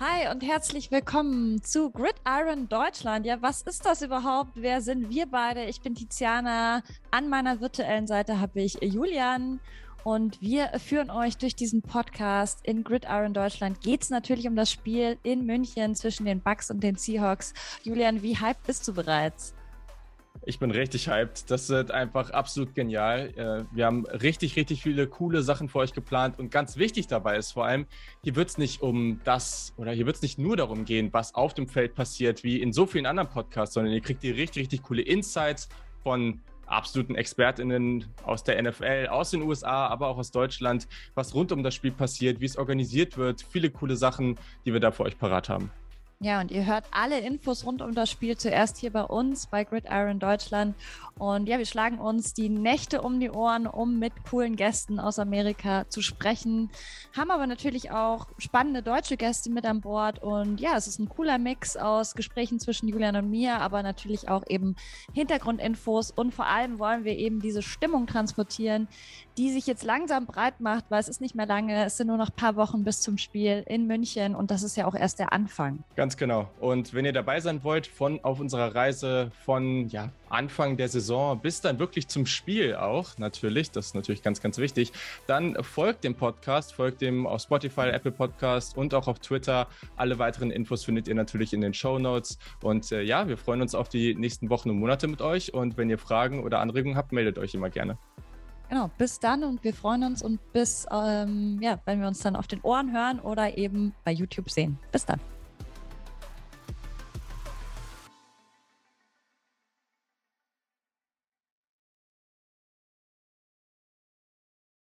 Hi und herzlich willkommen zu Gridiron Deutschland. Ja, was ist das überhaupt? Wer sind wir beide? Ich bin Tiziana. An meiner virtuellen Seite habe ich Julian. Und wir führen euch durch diesen Podcast. In Gridiron Deutschland geht es natürlich um das Spiel in München zwischen den Bucks und den Seahawks. Julian, wie hyped bist du bereits? Ich bin richtig hyped. Das wird einfach absolut genial. Äh, wir haben richtig, richtig viele coole Sachen für euch geplant. Und ganz wichtig dabei ist vor allem, hier wird es nicht um das oder hier wird es nicht nur darum gehen, was auf dem Feld passiert, wie in so vielen anderen Podcasts, sondern ihr kriegt hier richtig, richtig coole Insights von absoluten ExpertInnen aus der NFL, aus den USA, aber auch aus Deutschland, was rund um das Spiel passiert, wie es organisiert wird. Viele coole Sachen, die wir da für euch parat haben. Ja, und ihr hört alle Infos rund um das Spiel zuerst hier bei uns bei Gridiron Deutschland. Und ja, wir schlagen uns die Nächte um die Ohren, um mit coolen Gästen aus Amerika zu sprechen. Haben aber natürlich auch spannende deutsche Gäste mit an Bord. Und ja, es ist ein cooler Mix aus Gesprächen zwischen Julian und mir, aber natürlich auch eben Hintergrundinfos. Und vor allem wollen wir eben diese Stimmung transportieren, die sich jetzt langsam breit macht, weil es ist nicht mehr lange. Es sind nur noch ein paar Wochen bis zum Spiel in München. Und das ist ja auch erst der Anfang. Ganz Ganz genau. Und wenn ihr dabei sein wollt von auf unserer Reise von ja, Anfang der Saison bis dann wirklich zum Spiel auch, natürlich, das ist natürlich ganz, ganz wichtig, dann folgt dem Podcast, folgt dem auf Spotify, Apple Podcast und auch auf Twitter. Alle weiteren Infos findet ihr natürlich in den Show Notes. Und äh, ja, wir freuen uns auf die nächsten Wochen und Monate mit euch. Und wenn ihr Fragen oder Anregungen habt, meldet euch immer gerne. Genau, bis dann und wir freuen uns und bis, ähm, ja, wenn wir uns dann auf den Ohren hören oder eben bei YouTube sehen. Bis dann.